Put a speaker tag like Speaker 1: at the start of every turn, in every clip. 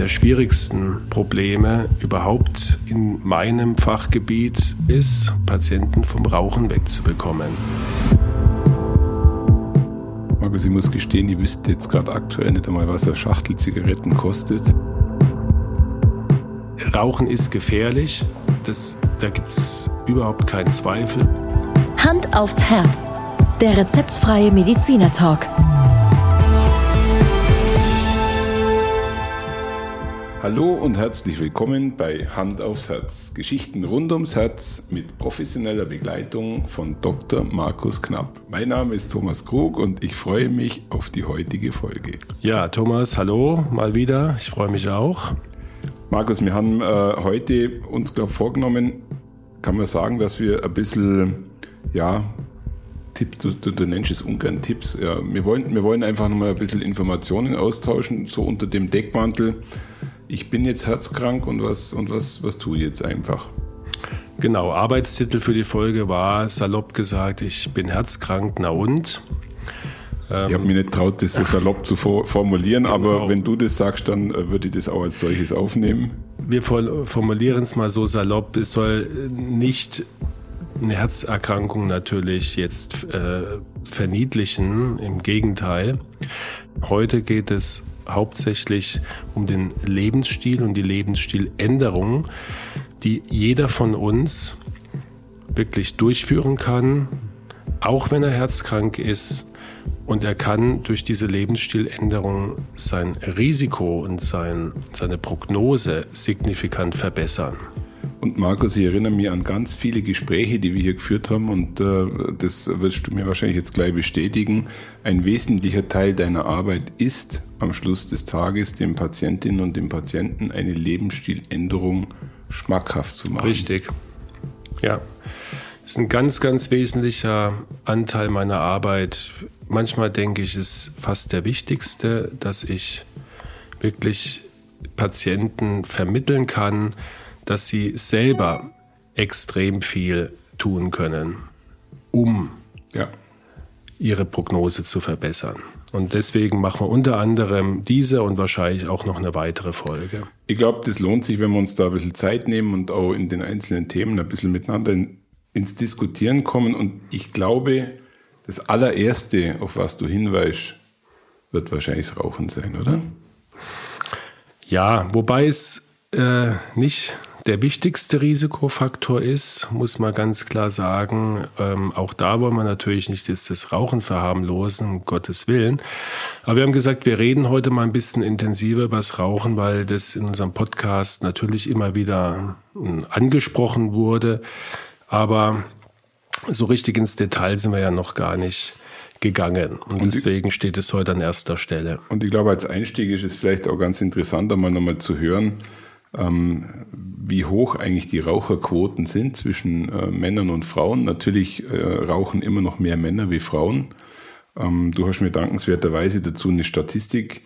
Speaker 1: der schwierigsten Probleme überhaupt in meinem Fachgebiet ist, Patienten vom Rauchen wegzubekommen.
Speaker 2: Markus, ich muss gestehen, ich wüsste jetzt gerade aktuell nicht einmal, was eine Schachtel Zigaretten kostet.
Speaker 1: Rauchen ist gefährlich, das, da gibt es überhaupt keinen Zweifel.
Speaker 3: Hand aufs Herz. Der rezeptfreie Mediziner
Speaker 2: Hallo und herzlich willkommen bei Hand aufs Herz. Geschichten rund ums Herz mit professioneller Begleitung von Dr. Markus Knapp. Mein Name ist Thomas Krug und ich freue mich auf die heutige Folge.
Speaker 1: Ja, Thomas, hallo, mal wieder. Ich freue mich auch.
Speaker 2: Markus, wir haben äh, heute uns, glaube vorgenommen, kann man sagen, dass wir ein bisschen, ja, Tipps, du, du, du, nennst es ungern Tipps. Ja, wir, wollen, wir wollen einfach nochmal ein bisschen Informationen austauschen, so unter dem Deckmantel ich bin jetzt herzkrank und was, und was, was tue ich jetzt einfach?
Speaker 1: Genau, Arbeitstitel für die Folge war salopp gesagt, ich bin herzkrank, na und?
Speaker 2: ich habe mich nicht traut, das so salopp zu formulieren, genau. aber wenn du das sagst, dann äh, würde ich das auch als solches aufnehmen.
Speaker 1: Wir formulieren es mal so salopp, es soll nicht eine Herzerkrankung natürlich jetzt äh, verniedlichen, im Gegenteil. Heute geht es hauptsächlich um den Lebensstil und die Lebensstiländerung, die jeder von uns wirklich durchführen kann, auch wenn er herzkrank ist. Und er kann durch diese Lebensstiländerung sein Risiko und sein, seine Prognose signifikant verbessern.
Speaker 2: Und Markus, ich erinnere mich an ganz viele Gespräche, die wir hier geführt haben und äh, das wirst du mir wahrscheinlich jetzt gleich bestätigen. Ein wesentlicher Teil deiner Arbeit ist am Schluss des Tages dem Patientinnen und dem Patienten eine Lebensstiländerung schmackhaft zu machen.
Speaker 1: Richtig. Ja. Das ist ein ganz, ganz wesentlicher Anteil meiner Arbeit. Manchmal denke ich, ist fast der wichtigste, dass ich wirklich Patienten vermitteln kann, dass sie selber extrem viel tun können, um ja. ihre Prognose zu verbessern. Und deswegen machen wir unter anderem diese und wahrscheinlich auch noch eine weitere Folge.
Speaker 2: Ich glaube, das lohnt sich, wenn wir uns da ein bisschen Zeit nehmen und auch in den einzelnen Themen ein bisschen miteinander in, ins Diskutieren kommen. Und ich glaube, das allererste, auf was du hinweist, wird wahrscheinlich das Rauchen sein, oder?
Speaker 1: Ja, wobei es äh, nicht der wichtigste Risikofaktor ist, muss man ganz klar sagen. Ähm, auch da wollen wir natürlich nicht das, das Rauchen verharmlosen, um Gottes Willen. Aber wir haben gesagt, wir reden heute mal ein bisschen intensiver über das Rauchen, weil das in unserem Podcast natürlich immer wieder hm, angesprochen wurde. Aber so richtig ins Detail sind wir ja noch gar nicht gegangen. Und, und deswegen steht es heute an erster Stelle.
Speaker 2: Und ich glaube, als Einstieg ist es vielleicht auch ganz interessant, einmal nochmal zu hören, ähm, wie hoch eigentlich die Raucherquoten sind zwischen äh, Männern und Frauen. Natürlich äh, rauchen immer noch mehr Männer wie Frauen. Ähm, du hast mir dankenswerterweise dazu eine Statistik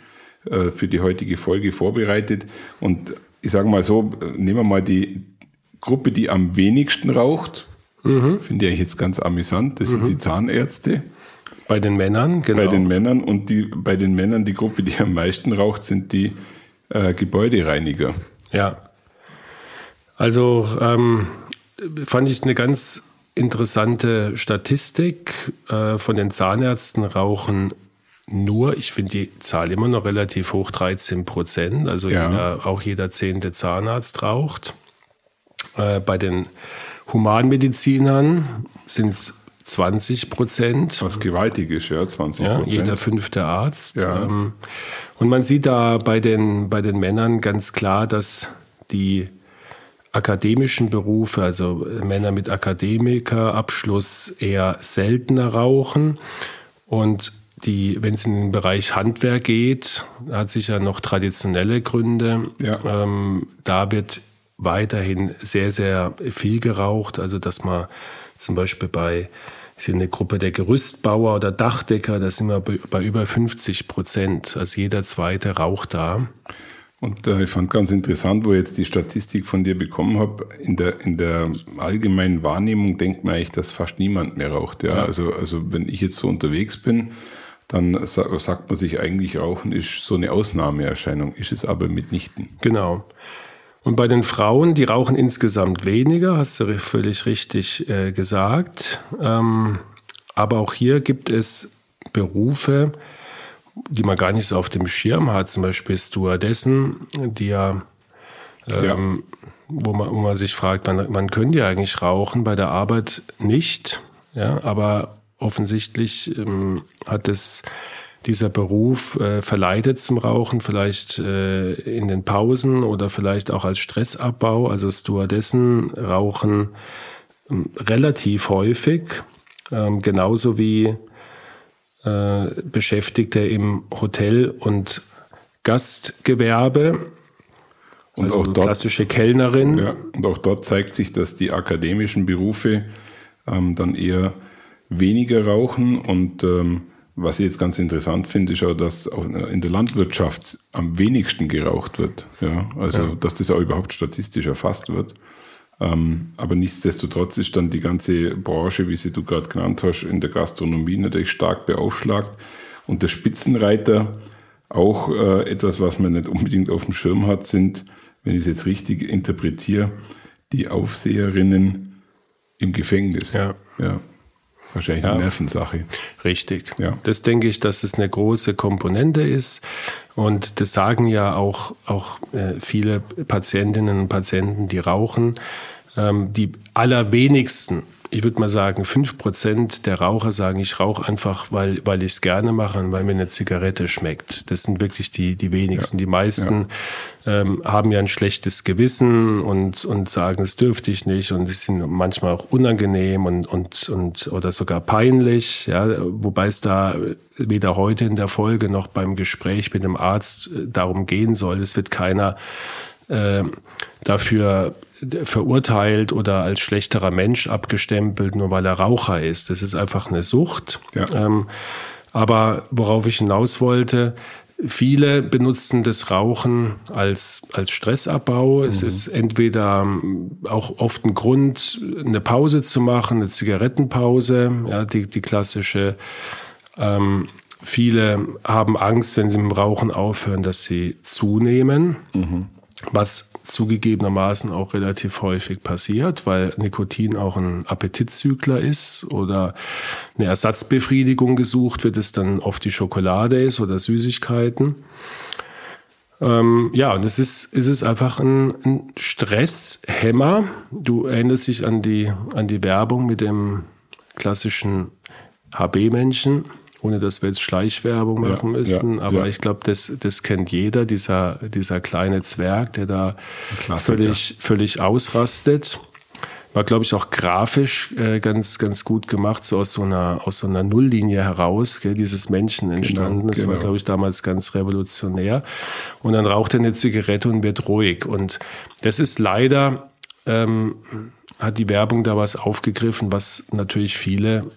Speaker 2: äh, für die heutige Folge vorbereitet. Und ich sage mal so, nehmen wir mal die Gruppe, die am wenigsten raucht. Mhm. Finde ich jetzt ganz amüsant. Das mhm. sind die Zahnärzte.
Speaker 1: Bei den Männern,
Speaker 2: genau. Bei den Männern und die, bei den Männern die Gruppe, die am meisten raucht, sind die äh, Gebäudereiniger.
Speaker 1: Ja. Also ähm, fand ich eine ganz interessante Statistik. Äh, von den Zahnärzten rauchen nur, ich finde die Zahl immer noch relativ hoch, 13 Prozent. Also ja. jeder, auch jeder zehnte Zahnarzt raucht. Äh, bei den Humanmedizinern sind es 20 Prozent.
Speaker 2: Was gewaltig ist, ja, 20
Speaker 1: Prozent. Ja, jeder fünfte Arzt. Ja. Ähm, und man sieht da bei den, bei den Männern ganz klar, dass die akademischen Berufe, also Männer mit Akademikerabschluss eher seltener rauchen. Und die, wenn es in den Bereich Handwerk geht, hat sicher noch traditionelle Gründe. Ja. Ähm, da wird weiterhin sehr, sehr viel geraucht. Also, dass man zum Beispiel bei ist eine Gruppe der Gerüstbauer oder Dachdecker, da sind wir bei über 50 Prozent. Also jeder zweite raucht da.
Speaker 2: Und äh, ich fand ganz interessant, wo ich jetzt die Statistik von dir bekommen habe. In der, in der allgemeinen Wahrnehmung denkt man eigentlich, dass fast niemand mehr raucht. Ja? ja. Also, also wenn ich jetzt so unterwegs bin, dann sagt man sich eigentlich, Rauchen ist so eine Ausnahmeerscheinung, ist es aber mitnichten.
Speaker 1: Genau. Und bei den Frauen, die rauchen insgesamt weniger, hast du völlig richtig äh, gesagt. Ähm, aber auch hier gibt es Berufe, die man gar nicht so auf dem Schirm hat, zum Beispiel Stewardessen, die ja, ähm, ja. Wo, man, wo man sich fragt, wann, wann können die eigentlich rauchen? Bei der Arbeit nicht, ja, aber offensichtlich ähm, hat es dieser Beruf äh, verleitet zum Rauchen, vielleicht äh, in den Pausen oder vielleicht auch als Stressabbau. Also Stewardessen rauchen ähm, relativ häufig, ähm, genauso wie äh, Beschäftigte im Hotel- und Gastgewerbe. Und also auch dort, klassische Kellnerin.
Speaker 2: Ja, und auch dort zeigt sich, dass die akademischen Berufe ähm, dann eher weniger rauchen. Und ähm, was ich jetzt ganz interessant finde, ist auch, dass in der Landwirtschaft am wenigsten geraucht wird. Ja, also, ja. dass das auch überhaupt statistisch erfasst wird. Ähm, aber nichtsdestotrotz ist dann die ganze Branche, wie sie du gerade genannt hast, in der Gastronomie natürlich stark beaufschlagt. Und der Spitzenreiter, auch äh, etwas, was man nicht unbedingt auf dem Schirm hat, sind, wenn ich es jetzt richtig interpretiere, die Aufseherinnen im Gefängnis.
Speaker 1: Ja.
Speaker 2: ja. Wahrscheinlich ja. eine Nervensache.
Speaker 1: Richtig. Ja. Das denke ich, dass es eine große Komponente ist. Und das sagen ja auch, auch äh, viele Patientinnen und Patienten, die rauchen. Ähm, die allerwenigsten ich würde mal sagen, fünf Prozent der Raucher sagen, ich rauche einfach, weil, weil ich es gerne mache und weil mir eine Zigarette schmeckt. Das sind wirklich die, die wenigsten. Ja. Die meisten ja. ähm, haben ja ein schlechtes Gewissen und, und sagen, es dürfte ich nicht und es sind manchmal auch unangenehm und, und, und oder sogar peinlich. Ja, wobei es da weder heute in der Folge noch beim Gespräch mit dem Arzt äh, darum gehen soll. Es wird keiner äh, dafür verurteilt oder als schlechterer Mensch abgestempelt, nur weil er Raucher ist. Das ist einfach eine Sucht. Ja. Ähm, aber worauf ich hinaus wollte, viele benutzen das Rauchen als, als Stressabbau. Mhm. Es ist entweder ähm, auch oft ein Grund, eine Pause zu machen, eine Zigarettenpause, ja, die, die klassische. Ähm, viele haben Angst, wenn sie mit dem Rauchen aufhören, dass sie zunehmen. Mhm was zugegebenermaßen auch relativ häufig passiert, weil Nikotin auch ein Appetitzügler ist oder eine Ersatzbefriedigung gesucht wird, es dann oft die Schokolade ist oder Süßigkeiten. Ähm, ja, und es ist, es ist einfach ein, ein Stresshemmer. Du erinnerst dich an die, an die Werbung mit dem klassischen HB-Männchen ohne dass wir jetzt Schleichwerbung machen ja, müssen. Ja, aber ja. ich glaube, das, das kennt jeder, dieser, dieser kleine Zwerg, der da völlig, völlig ausrastet. War, glaube ich, auch grafisch äh, ganz, ganz gut gemacht, so aus so einer, aus so einer Nulllinie heraus, gell, dieses Männchen genau, entstanden. Genau, das genau. war, glaube ich, damals ganz revolutionär. Und dann raucht er eine Zigarette und wird ruhig. Und das ist leider, ähm, hat die Werbung da was aufgegriffen, was natürlich viele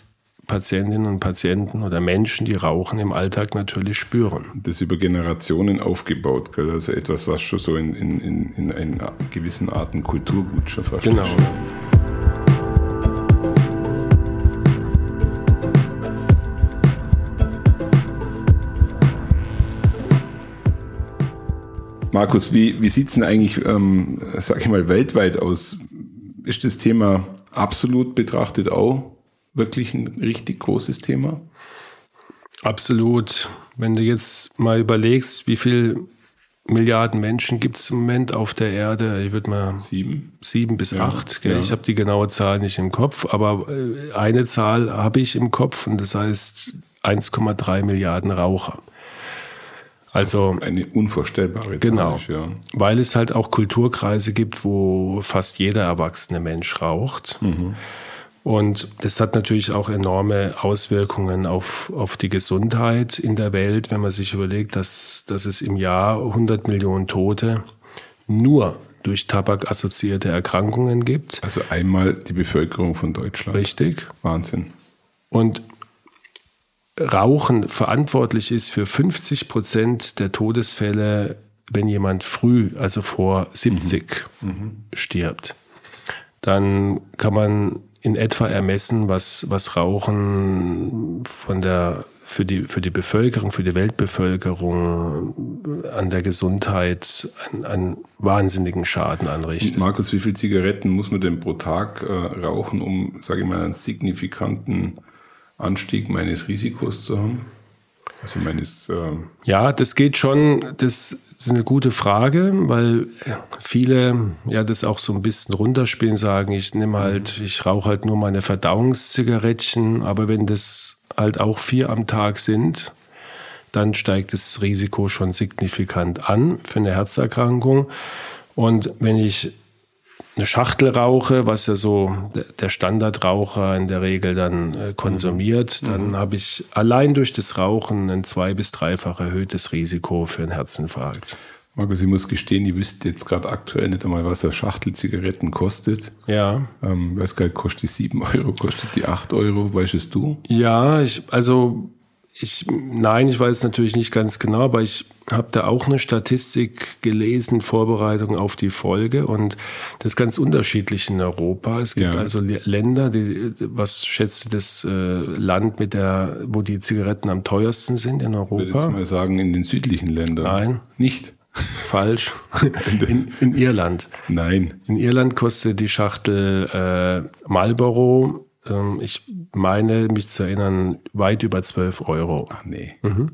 Speaker 1: Patientinnen und Patienten oder Menschen, die rauchen, im Alltag natürlich spüren.
Speaker 2: Das über Generationen aufgebaut, gell? also etwas, was schon so in, in, in, in einer gewissen Art ein Kulturgut schon fast
Speaker 1: Genau.
Speaker 2: Ist. Markus, wie, wie sieht es denn eigentlich, ähm, sag ich mal, weltweit aus? Ist das Thema absolut betrachtet auch wirklich ein richtig großes Thema?
Speaker 1: Absolut. Wenn du jetzt mal überlegst, wie viele Milliarden Menschen gibt es im Moment auf der Erde? Ich würde mal
Speaker 2: sieben,
Speaker 1: sieben bis ja, acht. Ja. Ich habe die genaue Zahl nicht im Kopf, aber äh, eine Zahl habe ich im Kopf und das heißt 1,3 Milliarden Raucher. Also
Speaker 2: eine unvorstellbare
Speaker 1: genau, Zahl. Genau, ja. weil es halt auch Kulturkreise gibt, wo fast jeder erwachsene Mensch raucht. Mhm. Und das hat natürlich auch enorme Auswirkungen auf, auf die Gesundheit in der Welt, wenn man sich überlegt, dass, dass es im Jahr 100 Millionen Tote nur durch Tabak assoziierte Erkrankungen gibt.
Speaker 2: Also einmal die Bevölkerung von Deutschland.
Speaker 1: Richtig.
Speaker 2: Wahnsinn.
Speaker 1: Und Rauchen verantwortlich ist für 50 Prozent der Todesfälle, wenn jemand früh, also vor 70, mhm. Mhm. stirbt. Dann kann man in etwa ermessen, was, was Rauchen von der für die, für die Bevölkerung, für die Weltbevölkerung an der Gesundheit einen, einen wahnsinnigen Schaden anrichtet.
Speaker 2: Markus, wie viele Zigaretten muss man denn pro Tag äh, rauchen, um, sage ich mal, einen signifikanten Anstieg meines Risikos zu haben?
Speaker 1: Also meines, äh ja, das geht schon, das ist eine gute Frage, weil viele ja das auch so ein bisschen runterspielen, sagen, ich nehme halt, ich rauche halt nur meine Verdauungszigarettchen, aber wenn das halt auch vier am Tag sind, dann steigt das Risiko schon signifikant an für eine Herzerkrankung. Und wenn ich eine Schachtel rauche, was ja so der Standardraucher in der Regel dann äh, konsumiert, mhm. dann mhm. habe ich allein durch das Rauchen ein zwei- bis dreifach erhöhtes Risiko für einen Herzinfarkt.
Speaker 2: Markus, ich muss gestehen, ich wüsste jetzt gerade aktuell nicht einmal, was eine Schachtel Zigaretten kostet.
Speaker 1: Ja.
Speaker 2: Ähm, weiß gar nicht, kostet die 7 Euro, kostet die 8 Euro, weißt du?
Speaker 1: Ja, ich, also ich, nein, ich weiß natürlich nicht ganz genau, aber ich habe da auch eine Statistik gelesen, Vorbereitung auf die Folge und das ist ganz unterschiedlich in Europa. Es gibt ja. also Länder, die, was schätzt das äh, Land mit der, wo die Zigaretten am teuersten sind in Europa? Ich
Speaker 2: würde jetzt mal sagen, in den südlichen Ländern.
Speaker 1: Nein.
Speaker 2: Nicht.
Speaker 1: Falsch. In, in, Irland.
Speaker 2: Nein.
Speaker 1: In Irland kostet die Schachtel äh, Marlboro ähm, ich meine, mich zu erinnern, weit über 12 Euro.
Speaker 2: Ach nee.
Speaker 1: Mhm.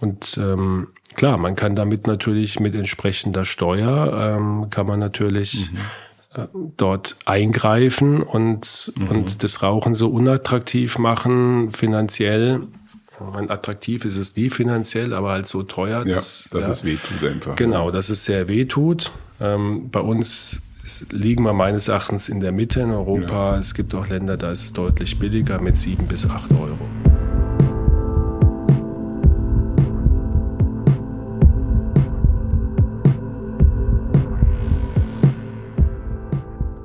Speaker 1: Und ähm, klar, man kann damit natürlich mit entsprechender Steuer, ähm, kann man natürlich mhm. äh, dort eingreifen und, mhm. und das Rauchen so unattraktiv machen, finanziell. Meine, attraktiv ist es nie finanziell, aber halt so teuer.
Speaker 2: Ja, dass, dass ja, es wehtut einfach.
Speaker 1: Genau, dass es sehr wehtut. Ähm, bei uns liegen wir meines Erachtens in der Mitte in Europa. Ja. Es gibt auch Länder, da ist es deutlich billiger mit 7 bis 8 Euro.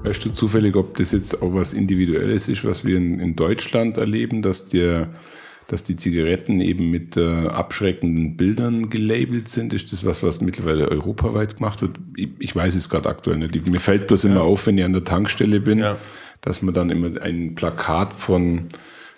Speaker 2: Weißt du zufällig, ob das jetzt auch was Individuelles ist, was wir in, in Deutschland erleben, dass der dass die Zigaretten eben mit äh, abschreckenden Bildern gelabelt sind? Ist das was, was mittlerweile europaweit gemacht wird? Ich, ich weiß es gerade aktuell nicht. Mir fällt bloß ja. immer auf, wenn ich an der Tankstelle bin, ja. dass man dann immer ein Plakat von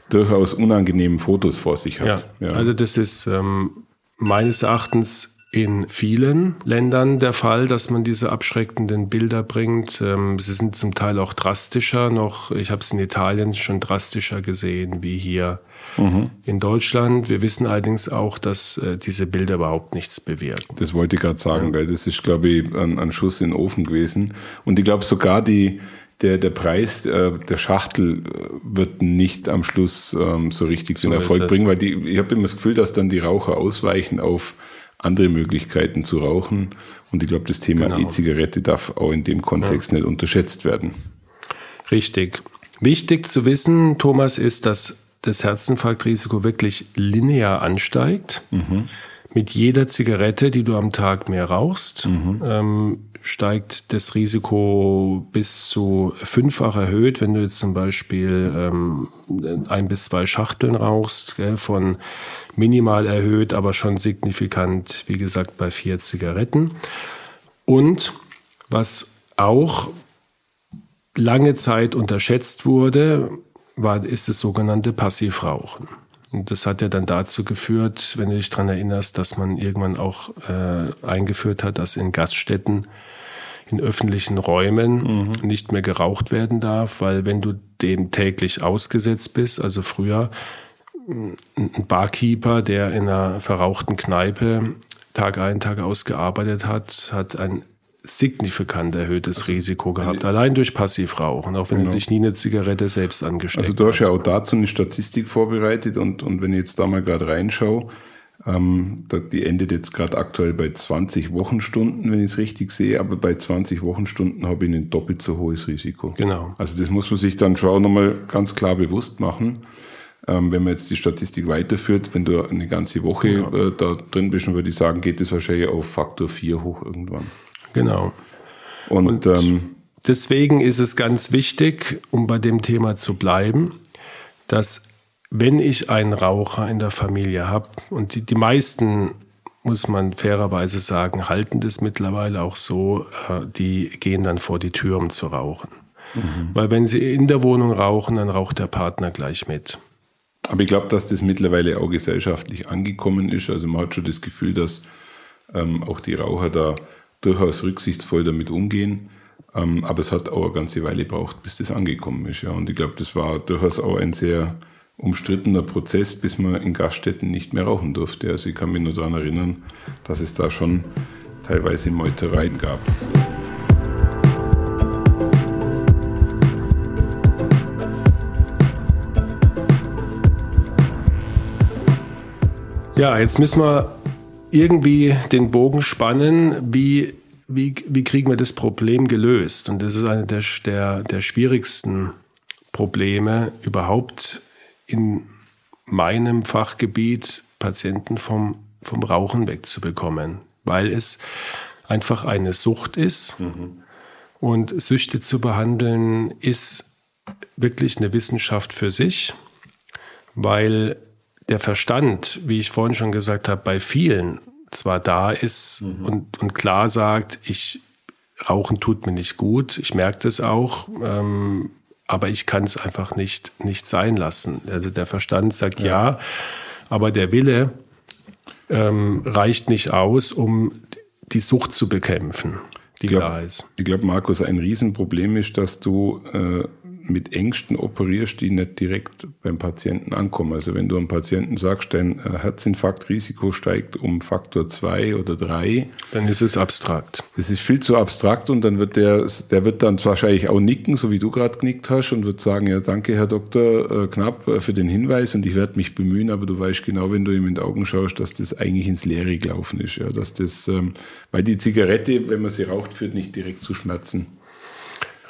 Speaker 2: durchaus unangenehmen Fotos vor sich hat.
Speaker 1: Ja, also das ist ähm, meines Erachtens in vielen Ländern der Fall, dass man diese abschreckenden Bilder bringt. Ähm, sie sind zum Teil auch drastischer noch. Ich habe es in Italien schon drastischer gesehen wie hier mhm. in Deutschland. Wir wissen allerdings auch, dass äh, diese Bilder überhaupt nichts bewirken.
Speaker 2: Das wollte ich gerade sagen, weil das ist, glaube ich, ein, ein Schuss in den Ofen gewesen. Und ich glaube sogar die, der, der Preis äh, der Schachtel äh, wird nicht am Schluss ähm, so richtig so den Erfolg bringen, weil die, ich habe immer das Gefühl, dass dann die Raucher ausweichen auf andere Möglichkeiten zu rauchen. Und ich glaube, das Thema genau. E-Zigarette darf auch in dem Kontext ja. nicht unterschätzt werden.
Speaker 1: Richtig. Wichtig zu wissen, Thomas, ist, dass das Herzinfarktrisiko wirklich linear ansteigt. Mhm. Mit jeder Zigarette, die du am Tag mehr rauchst, mhm. ähm, steigt das Risiko bis zu fünffach erhöht, wenn du jetzt zum Beispiel ähm, ein bis zwei Schachteln rauchst, gell, von minimal erhöht, aber schon signifikant, wie gesagt, bei vier Zigaretten. Und was auch lange Zeit unterschätzt wurde, war, ist das sogenannte Passivrauchen. Und das hat ja dann dazu geführt, wenn du dich daran erinnerst, dass man irgendwann auch äh, eingeführt hat, dass in Gaststätten in öffentlichen Räumen mhm. nicht mehr geraucht werden darf, weil wenn du dem täglich ausgesetzt bist, also früher ein Barkeeper, der in einer verrauchten Kneipe Tag ein, Tag aus gearbeitet hat, hat ein signifikant erhöhtes also, Risiko gehabt, allein durch Passivrauchen, auch wenn genau. er sich nie eine Zigarette selbst angesteckt
Speaker 2: hat. Also du hast ja auch dazu eine Statistik vorbereitet und, und wenn ich jetzt da mal gerade reinschaue, ähm, die endet jetzt gerade aktuell bei 20 Wochenstunden, wenn ich es richtig sehe, aber bei 20 Wochenstunden habe ich ein doppelt so hohes Risiko.
Speaker 1: Genau.
Speaker 2: Also das muss man sich dann schon nochmal ganz klar bewusst machen. Ähm, wenn man jetzt die Statistik weiterführt, wenn du eine ganze Woche ja. äh, da drin bist, dann würde ich sagen, geht es wahrscheinlich auf Faktor 4 hoch irgendwann.
Speaker 1: Genau. Und, Und ähm, deswegen ist es ganz wichtig, um bei dem Thema zu bleiben, dass wenn ich einen Raucher in der Familie habe, und die, die meisten, muss man fairerweise sagen, halten das mittlerweile auch so, äh, die gehen dann vor die Tür, um zu rauchen. Mhm. Weil wenn sie in der Wohnung rauchen, dann raucht der Partner gleich mit.
Speaker 2: Aber ich glaube, dass das mittlerweile auch gesellschaftlich angekommen ist. Also man hat schon das Gefühl, dass ähm, auch die Raucher da durchaus rücksichtsvoll damit umgehen. Ähm, aber es hat auch eine ganze Weile gebraucht, bis das angekommen ist. Ja. Und ich glaube, das war durchaus auch ein sehr umstrittener Prozess, bis man in Gaststätten nicht mehr rauchen durfte. Also ich kann mich nur daran erinnern, dass es da schon teilweise Meutereien gab.
Speaker 1: Ja, jetzt müssen wir irgendwie den Bogen spannen, wie, wie, wie kriegen wir das Problem gelöst? Und das ist eine der, der, der schwierigsten Probleme überhaupt in meinem Fachgebiet, Patienten vom, vom Rauchen wegzubekommen, weil es einfach eine Sucht ist. Mhm. Und Süchte zu behandeln ist wirklich eine Wissenschaft für sich, weil der Verstand, wie ich vorhin schon gesagt habe, bei vielen zwar da ist mhm. und, und klar sagt, ich Rauchen tut mir nicht gut, ich merke das auch, ähm, aber ich kann es einfach nicht, nicht sein lassen. Also der Verstand sagt ja, ja aber der Wille ähm, reicht nicht aus, um die Sucht zu bekämpfen, die
Speaker 2: glaub,
Speaker 1: da ist.
Speaker 2: Ich glaube, Markus, ein Riesenproblem ist, dass du äh, mit Ängsten operierst, die nicht direkt beim Patienten ankommen. Also wenn du einem Patienten sagst, dein äh, Herzinfarktrisiko steigt um Faktor zwei oder drei,
Speaker 1: dann ist es abstrakt.
Speaker 2: Das ist viel zu abstrakt und dann wird der, der wird dann wahrscheinlich auch nicken, so wie du gerade genickt hast und wird sagen, ja danke Herr Doktor äh, Knapp äh, für den Hinweis und ich werde mich bemühen, aber du weißt genau, wenn du ihm in die Augen schaust, dass das eigentlich ins Leere gelaufen ist. Ja, dass das, ähm, weil die Zigarette, wenn man sie raucht, führt nicht direkt zu Schmerzen.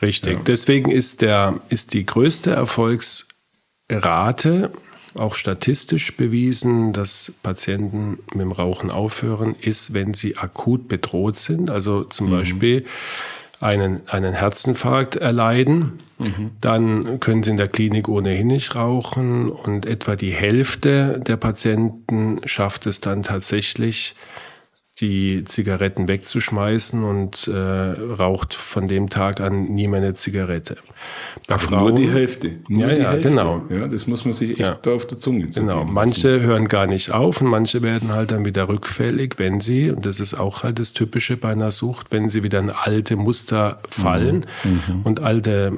Speaker 1: Richtig. Ja. Deswegen ist, der, ist die größte Erfolgsrate auch statistisch bewiesen, dass Patienten mit dem Rauchen aufhören, ist, wenn sie akut bedroht sind. Also zum mhm. Beispiel einen, einen Herzinfarkt erleiden. Mhm. Dann können sie in der Klinik ohnehin nicht rauchen und etwa die Hälfte der Patienten schafft es dann tatsächlich, die Zigaretten wegzuschmeißen und äh, raucht von dem Tag an nie mehr eine Zigarette.
Speaker 2: Bei Frauen, nur die Hälfte.
Speaker 1: Nur ja,
Speaker 2: die
Speaker 1: ja,
Speaker 2: Hälfte.
Speaker 1: genau.
Speaker 2: Ja, das muss man sich echt ja. da auf der Zunge
Speaker 1: ziehen. Genau. Manche hören gar nicht auf und manche werden halt dann wieder rückfällig, wenn sie, und das ist auch halt das Typische bei einer Sucht, wenn sie wieder in alte Muster fallen. Mhm. Mhm. Und alte,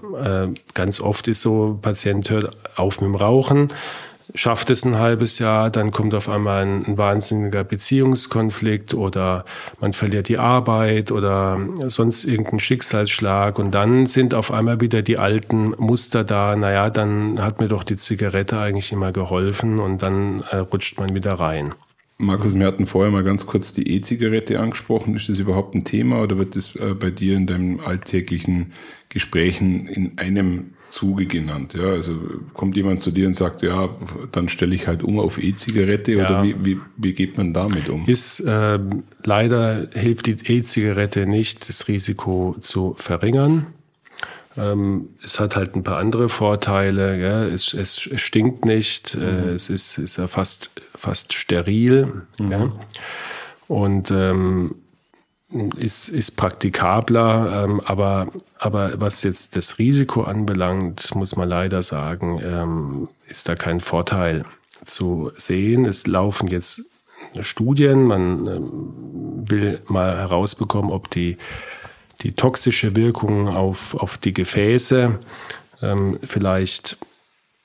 Speaker 1: äh, ganz oft ist so, Patient hört auf mit dem Rauchen, schafft es ein halbes Jahr, dann kommt auf einmal ein, ein, wahnsinniger Beziehungskonflikt oder man verliert die Arbeit oder sonst irgendein Schicksalsschlag und dann sind auf einmal wieder die alten Muster da, naja, dann hat mir doch die Zigarette eigentlich immer geholfen und dann äh, rutscht man wieder rein.
Speaker 2: Markus, wir hatten vorher mal ganz kurz die E-Zigarette angesprochen. Ist das überhaupt ein Thema oder wird das äh, bei dir in deinen alltäglichen Gesprächen in einem Zuge genannt? Ja, also kommt jemand zu dir und sagt, ja, dann stelle ich halt um auf E-Zigarette ja. oder wie, wie, wie geht man damit um?
Speaker 1: Ist äh, leider hilft die E-Zigarette nicht, das Risiko zu verringern. Ähm, es hat halt ein paar andere Vorteile. Ja. Es, es, es stinkt nicht, äh, mhm. äh, es ist, ist ja fast, fast steril. Mhm. Ja. Und ähm, ist, ist praktikabler, ähm, aber, aber was jetzt das Risiko anbelangt, muss man leider sagen, ähm, ist da kein Vorteil zu sehen. Es laufen jetzt Studien, man ähm, will mal herausbekommen, ob die die toxische Wirkung auf, auf die Gefäße ähm, vielleicht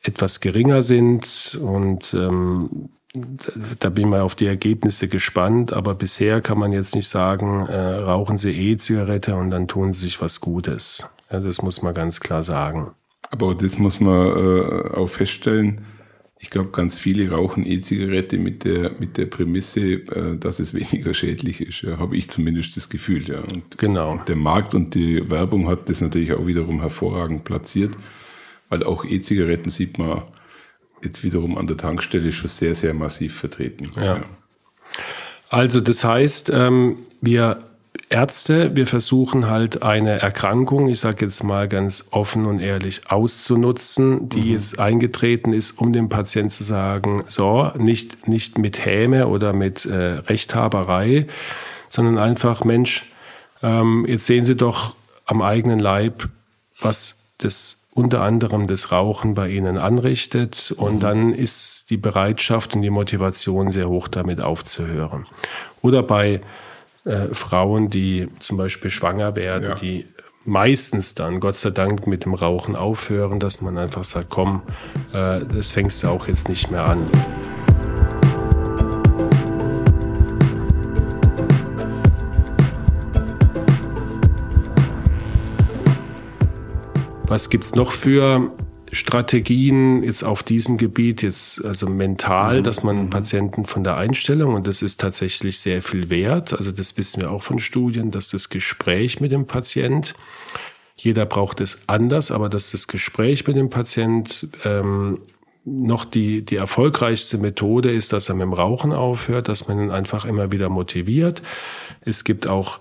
Speaker 1: etwas geringer sind und ähm, da bin ich mal auf die Ergebnisse gespannt, aber bisher kann man jetzt nicht sagen, äh, rauchen Sie E-Zigarette und dann tun Sie sich was Gutes. Ja, das muss man ganz klar sagen.
Speaker 2: Aber das muss man äh, auch feststellen, ich glaube, ganz viele rauchen E-Zigarette mit der, mit der Prämisse, äh, dass es weniger schädlich ist. Ja, Habe ich zumindest das Gefühl. Ja. Und
Speaker 1: genau.
Speaker 2: Der Markt und die Werbung hat das natürlich auch wiederum hervorragend platziert, weil auch E-Zigaretten sieht man jetzt wiederum an der Tankstelle schon sehr, sehr massiv vertreten.
Speaker 1: Ja. ja. Also das heißt, ähm, wir Ärzte, wir versuchen halt eine Erkrankung, ich sage jetzt mal ganz offen und ehrlich, auszunutzen, die mhm. jetzt eingetreten ist, um dem Patienten zu sagen, so, nicht, nicht mit Häme oder mit äh, Rechthaberei, sondern einfach, Mensch, ähm, jetzt sehen Sie doch am eigenen Leib, was das unter anderem das Rauchen bei ihnen anrichtet und mhm. dann ist die Bereitschaft und die Motivation sehr hoch, damit aufzuhören. Oder bei äh, Frauen, die zum Beispiel schwanger werden, ja. die meistens dann, Gott sei Dank, mit dem Rauchen aufhören, dass man einfach sagt, komm, äh, das fängst du auch jetzt nicht mehr an. Was gibt's noch für Strategien jetzt auf diesem Gebiet, jetzt also mental, mhm. dass man mhm. Patienten von der Einstellung, und das ist tatsächlich sehr viel wert, also das wissen wir auch von Studien, dass das Gespräch mit dem Patient, jeder braucht es anders, aber dass das Gespräch mit dem Patient ähm, noch die, die erfolgreichste Methode ist, dass er mit dem Rauchen aufhört, dass man ihn einfach immer wieder motiviert. Es gibt auch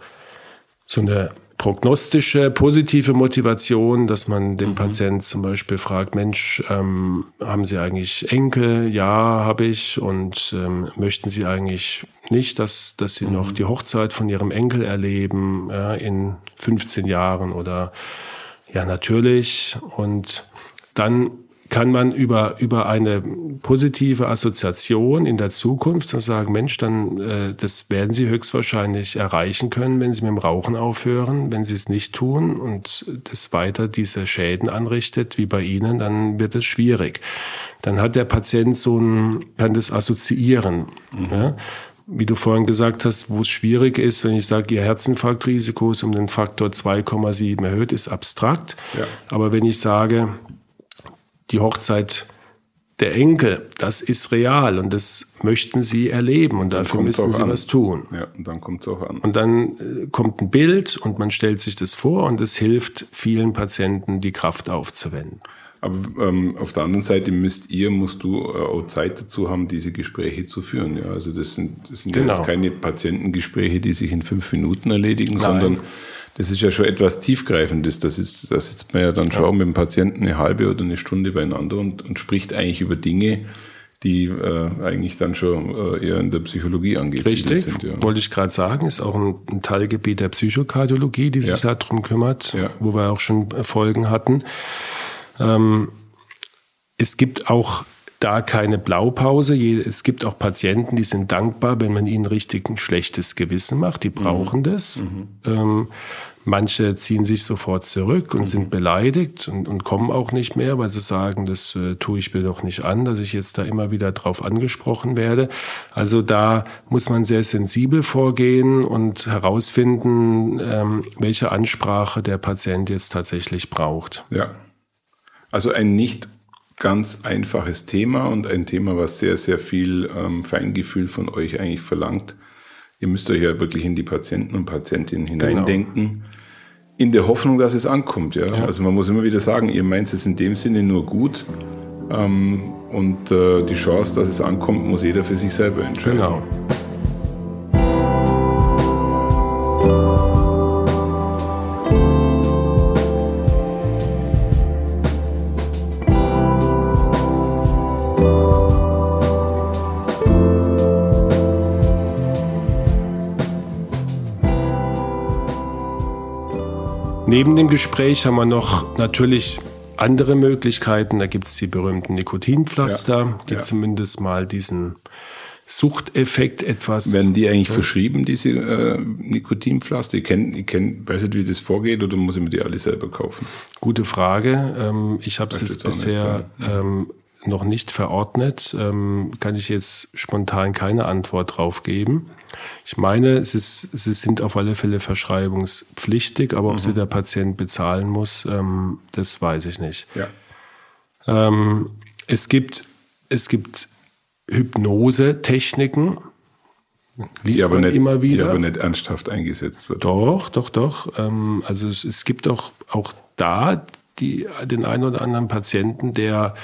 Speaker 1: so eine prognostische, positive Motivation, dass man den mhm. Patient zum Beispiel fragt, Mensch, ähm, haben Sie eigentlich Enkel? Ja, habe ich. Und ähm, möchten Sie eigentlich nicht, dass, dass Sie mhm. noch die Hochzeit von Ihrem Enkel erleben ja, in 15 Jahren oder ja, natürlich. Und dann kann man über, über eine positive Assoziation in der Zukunft sagen, Mensch, dann äh, das werden Sie höchstwahrscheinlich erreichen können, wenn Sie mit dem Rauchen aufhören. Wenn Sie es nicht tun und das weiter diese Schäden anrichtet, wie bei Ihnen, dann wird es schwierig. Dann hat der Patient so ein, kann das assoziieren. Mhm. Ja? wie du vorhin gesagt hast, wo es schwierig ist, wenn ich sage, ihr Herzinfarktrisiko ist um den Faktor 2,7 erhöht, ist abstrakt. Ja. Aber wenn ich sage, die Hochzeit der Enkel, das ist real und das möchten sie erleben und dann dafür müssen sie an. was tun.
Speaker 2: Ja, und dann kommt es auch an.
Speaker 1: Und dann äh, kommt ein Bild und man stellt sich das vor und es hilft vielen Patienten, die Kraft aufzuwenden.
Speaker 2: Aber ähm, auf der anderen Seite müsst ihr, musst du äh, auch Zeit dazu haben, diese Gespräche zu führen. Ja, also das sind, das sind genau. ja jetzt keine Patientengespräche, die sich in fünf Minuten erledigen, Nein. sondern das ist ja schon etwas tiefgreifendes. Das ist, da sitzt man ja dann schon ja. mit dem Patienten eine halbe oder eine Stunde beieinander und, und spricht eigentlich über Dinge, die äh, eigentlich dann schon äh, eher in der Psychologie angesiedelt
Speaker 1: Richtig, sind. Ja. wollte ich gerade sagen, ist auch ein, ein, Teilgebiet der Psychokardiologie, die sich ja. darum kümmert, ja. wo wir auch schon Folgen hatten. Ähm, es gibt auch da keine Blaupause. Es gibt auch Patienten, die sind dankbar, wenn man ihnen richtig ein schlechtes Gewissen macht. Die brauchen mhm. das. Mhm. Ähm, manche ziehen sich sofort zurück und mhm. sind beleidigt und, und, kommen auch nicht mehr, weil sie sagen, das äh, tue ich mir doch nicht an, dass ich jetzt da immer wieder drauf angesprochen werde. Also da muss man sehr sensibel vorgehen und herausfinden, ähm, welche Ansprache der Patient jetzt tatsächlich braucht.
Speaker 2: Ja. Also ein nicht ganz einfaches Thema und ein Thema, was sehr, sehr viel ähm, Feingefühl von euch eigentlich verlangt. Ihr müsst euch ja wirklich in die Patienten und Patientinnen genau. hineindenken. Genau. In der Hoffnung, dass es ankommt. Ja? ja? Also man muss immer wieder sagen, ihr meint es in dem Sinne nur gut. Ähm, und äh, die Chance, dass es ankommt, muss jeder für sich selber entscheiden. Genau.
Speaker 1: Neben dem Gespräch haben wir noch natürlich andere Möglichkeiten. Da gibt es die berühmten Nikotinpflaster, ja, die ja. zumindest mal diesen Suchteffekt etwas.
Speaker 2: Werden die eigentlich ja. verschrieben, diese äh, Nikotinpflaster? Ich kenne, ich kenn, weiß nicht, wie das vorgeht, oder muss ich mir die alle selber kaufen?
Speaker 1: Gute Frage. Ähm, ich habe es jetzt bisher ähm, noch nicht verordnet. Ähm, kann ich jetzt spontan keine Antwort drauf geben. Ich meine, es ist, sie sind auf alle Fälle verschreibungspflichtig, aber ob sie mhm. der Patient bezahlen muss, ähm, das weiß ich nicht. Ja. Ähm, es gibt, es gibt Hypnose-Techniken,
Speaker 2: die aber, nicht, immer wieder. die aber nicht ernsthaft eingesetzt wird.
Speaker 1: Doch, doch, doch. Ähm, also es, es, gibt auch, auch da die, den einen oder anderen Patienten, der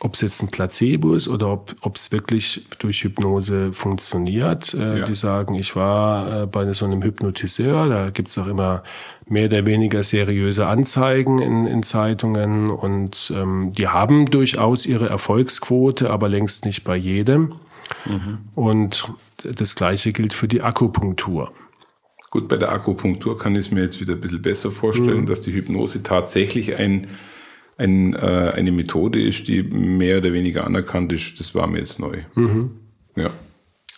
Speaker 1: ob es jetzt ein Placebo ist oder ob es wirklich durch Hypnose funktioniert. Äh, ja. Die sagen, ich war äh, bei so einem Hypnotiseur, da gibt es auch immer mehr oder weniger seriöse Anzeigen in, in Zeitungen und ähm, die haben durchaus ihre Erfolgsquote, aber längst nicht bei jedem. Mhm. Und das Gleiche gilt für die Akupunktur.
Speaker 2: Gut, bei der Akupunktur kann ich es mir jetzt wieder ein bisschen besser vorstellen, mhm. dass die Hypnose tatsächlich ein ein, äh, eine Methode ist, die mehr oder weniger anerkannt ist, das war mir jetzt neu. Mhm.
Speaker 1: Ja.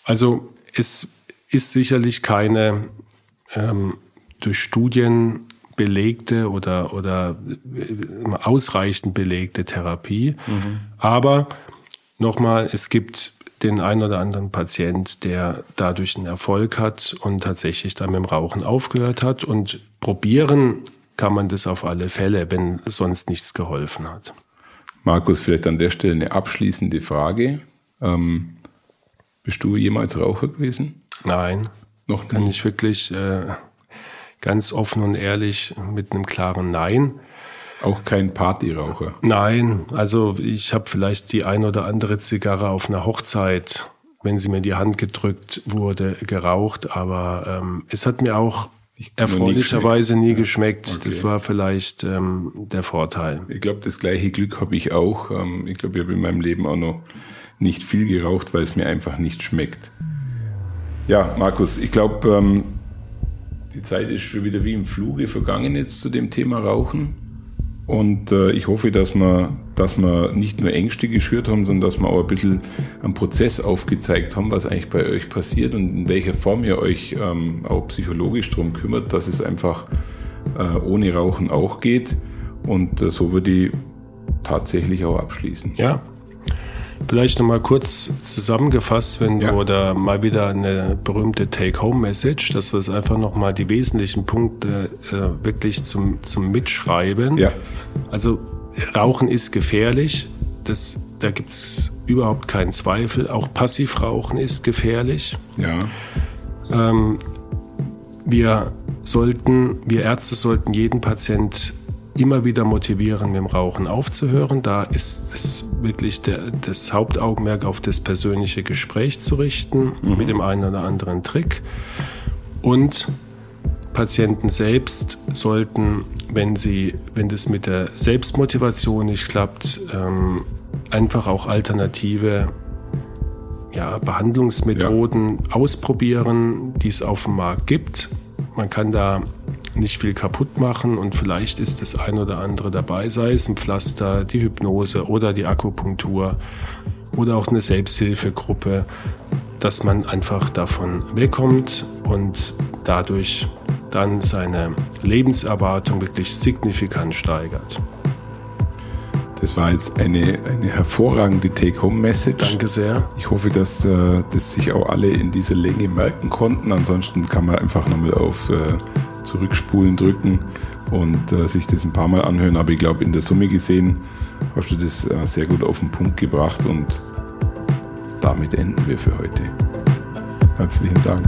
Speaker 1: Also es ist sicherlich keine ähm, durch Studien belegte oder, oder äh, ausreichend belegte Therapie. Mhm. Aber nochmal, es gibt den einen oder anderen Patient, der dadurch einen Erfolg hat und tatsächlich dann mit dem Rauchen aufgehört hat. Und probieren kann man das auf alle Fälle, wenn sonst nichts geholfen hat.
Speaker 2: Markus, vielleicht an der Stelle eine abschließende Frage. Ähm, bist du jemals Raucher gewesen?
Speaker 1: Nein. Noch nie? Kann ich wirklich äh, ganz offen und ehrlich mit einem klaren Nein.
Speaker 2: Auch kein Partyraucher?
Speaker 1: Nein, also ich habe vielleicht die ein oder andere Zigarre auf einer Hochzeit, wenn sie mir in die Hand gedrückt wurde, geraucht, aber ähm, es hat mir auch erfreulicherweise nie geschmeckt. Okay. Das war vielleicht ähm, der Vorteil.
Speaker 2: Ich glaube, das gleiche Glück habe ich auch. Ähm, ich glaube, ich habe in meinem Leben auch noch nicht viel geraucht, weil es mir einfach nicht schmeckt. Ja, Markus, ich glaube, ähm, die Zeit ist schon wieder wie im Fluge vergangen jetzt zu dem Thema Rauchen. Und äh, ich hoffe, dass wir, dass wir nicht nur Ängste geschürt haben, sondern dass wir auch ein bisschen einen Prozess aufgezeigt haben, was eigentlich bei euch passiert und in welcher Form ihr euch ähm, auch psychologisch darum kümmert, dass es einfach äh, ohne Rauchen auch geht. Und äh, so würde ich tatsächlich auch abschließen.
Speaker 1: Ja, Vielleicht nochmal kurz zusammengefasst, wenn ja. du oder mal wieder eine berühmte Take-Home-Message, dass wir es einfach nochmal die wesentlichen Punkte äh, wirklich zum, zum Mitschreiben. Ja. Also Rauchen ist gefährlich. Das, da gibt es überhaupt keinen Zweifel. Auch Passivrauchen ist gefährlich.
Speaker 2: Ja.
Speaker 1: Ähm, wir sollten, wir Ärzte sollten jeden Patient immer wieder motivieren, mit dem Rauchen aufzuhören. Da ist es wirklich der, das Hauptaugenmerk auf das persönliche Gespräch zu richten, mhm. mit dem einen oder anderen Trick. Und Patienten selbst sollten, wenn sie, wenn das mit der Selbstmotivation nicht klappt, ähm, einfach auch alternative ja, Behandlungsmethoden ja. ausprobieren, die es auf dem Markt gibt. Man kann da nicht viel kaputt machen und vielleicht ist das ein oder andere dabei, sei es ein Pflaster, die Hypnose oder die Akupunktur oder auch eine Selbsthilfegruppe, dass man einfach davon wegkommt und dadurch dann seine Lebenserwartung wirklich signifikant steigert.
Speaker 2: Das war jetzt eine, eine hervorragende Take-Home-Message.
Speaker 1: Danke sehr.
Speaker 2: Ich hoffe, dass äh, das sich auch alle in dieser Länge merken konnten. Ansonsten kann man einfach nochmal auf äh, Zurückspulen drücken und äh, sich das ein paar Mal anhören. Aber ich glaube, in der Summe gesehen hast du das äh, sehr gut auf den Punkt gebracht und damit enden wir für heute. Herzlichen Dank.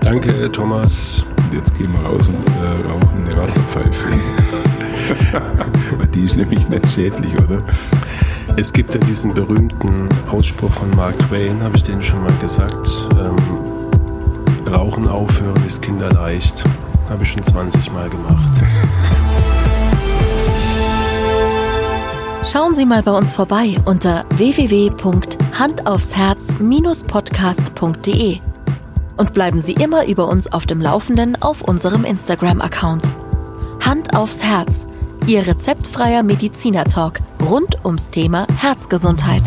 Speaker 1: Danke, Thomas.
Speaker 2: Und jetzt gehen wir raus und äh, rauchen eine Wasserpfeife. Weil die ist nämlich nicht schädlich, oder?
Speaker 1: Es gibt ja diesen berühmten Ausspruch von Mark Twain, habe ich den schon mal gesagt. Ähm, Rauchen aufhören ist kinderleicht. Habe ich schon 20 Mal gemacht.
Speaker 3: Schauen Sie mal bei uns vorbei unter www.handaufsherz-podcast.de und bleiben Sie immer über uns auf dem Laufenden auf unserem Instagram-Account. Hand aufs Herz, Ihr rezeptfreier Mediziner-Talk rund ums Thema Herzgesundheit.